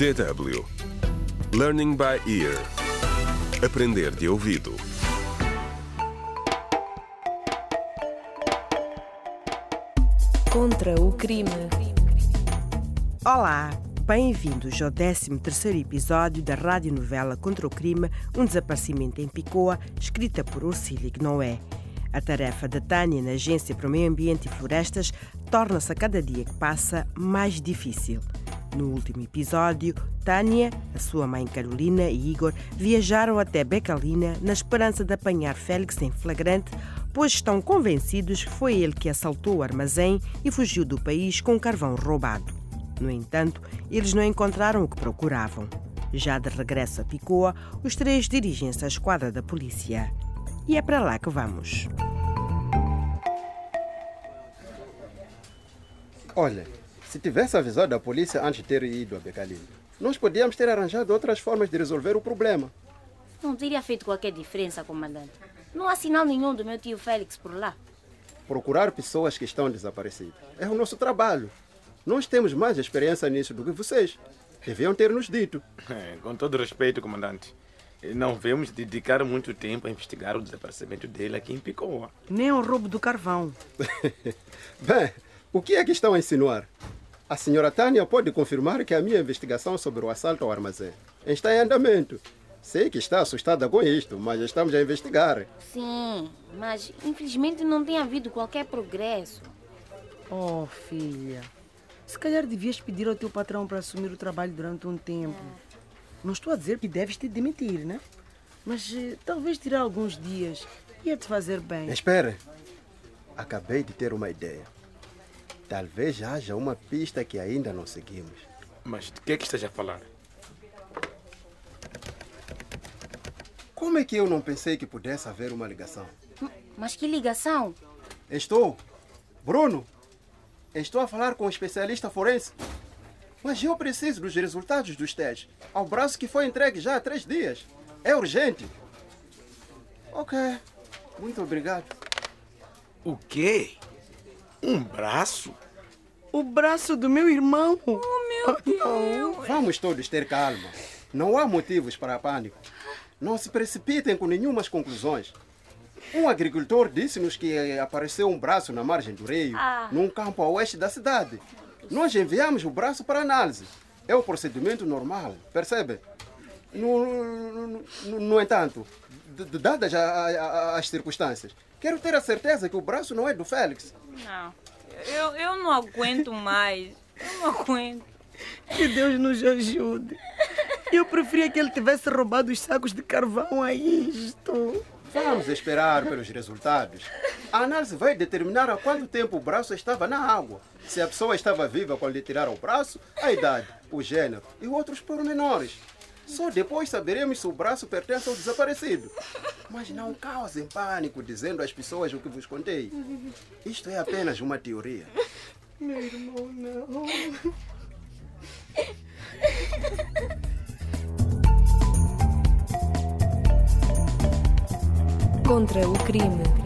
DW Learning by Ear Aprender de ouvido Contra o crime. Olá, bem-vindos ao 13º episódio da radionovela Contra o Crime, um desaparecimento em Picoa, escrita por Ursílio Noé. A tarefa da Tânia na Agência para o Meio Ambiente e Florestas torna-se a cada dia que passa mais difícil. No último episódio, Tânia, a sua mãe Carolina e Igor viajaram até Becalina na esperança de apanhar Félix em flagrante, pois estão convencidos que foi ele que assaltou o armazém e fugiu do país com carvão roubado. No entanto, eles não encontraram o que procuravam. Já de regresso a Picoa, os três dirigem-se à esquadra da polícia. E é para lá que vamos. Olha, se tivesse avisado a polícia antes de ter ido a Becalina, nós podíamos ter arranjado outras formas de resolver o problema. Não teria feito qualquer diferença, comandante. Não há sinal nenhum do meu tio Félix por lá. Procurar pessoas que estão desaparecidas é o nosso trabalho. Nós temos mais experiência nisso do que vocês. Deviam ter nos dito. É, com todo respeito, comandante, não vamos dedicar muito tempo a investigar o desaparecimento dele aqui em Picoa. Nem o roubo do carvão. Bem, o que é que estão a insinuar? A senhora Tânia pode confirmar que a minha investigação sobre o assalto ao armazém está em andamento. Sei que está assustada com isto, mas estamos a investigar. Sim, mas infelizmente não tem havido qualquer progresso. Oh, filha. Se calhar devias pedir ao teu patrão para assumir o trabalho durante um tempo. Não estou a dizer que deves te demitir, né? Mas eh, talvez tirar alguns dias ia te fazer bem. Espere. Acabei de ter uma ideia. Talvez haja uma pista que ainda não seguimos. Mas de que é que estás a falar? Como é que eu não pensei que pudesse haver uma ligação? Mas que ligação? Estou. Bruno, estou a falar com um especialista forense. Mas eu preciso dos resultados dos testes ao braço que foi entregue já há três dias. É urgente. Ok. Muito obrigado. O quê? Um braço? O braço do meu irmão. Vamos todos ter calma. Não há motivos para pânico. Não se precipitem com nenhumas conclusões. Um agricultor disse-nos que apareceu um braço na margem do rio, num campo a oeste da cidade. Nós enviamos o braço para análise. É o procedimento normal, percebe? No, no, no- no entanto, dadas a- a- as circunstâncias, quero ter a certeza que o braço não é do Félix. Não, eu, eu não aguento mais. Eu não aguento. Que Deus nos ajude. Eu preferia que ele tivesse roubado os sacos de carvão a isto. Vamos esperar pelos resultados. A análise vai determinar há quanto tempo o braço estava na água. Se a pessoa estava viva quando lhe tiraram o braço, a idade, o gênero e outros pormenores. Só depois saberemos se o braço pertence ao desaparecido. Mas não causem pânico dizendo às pessoas o que vos contei. Isto é apenas uma teoria. Contra o crime.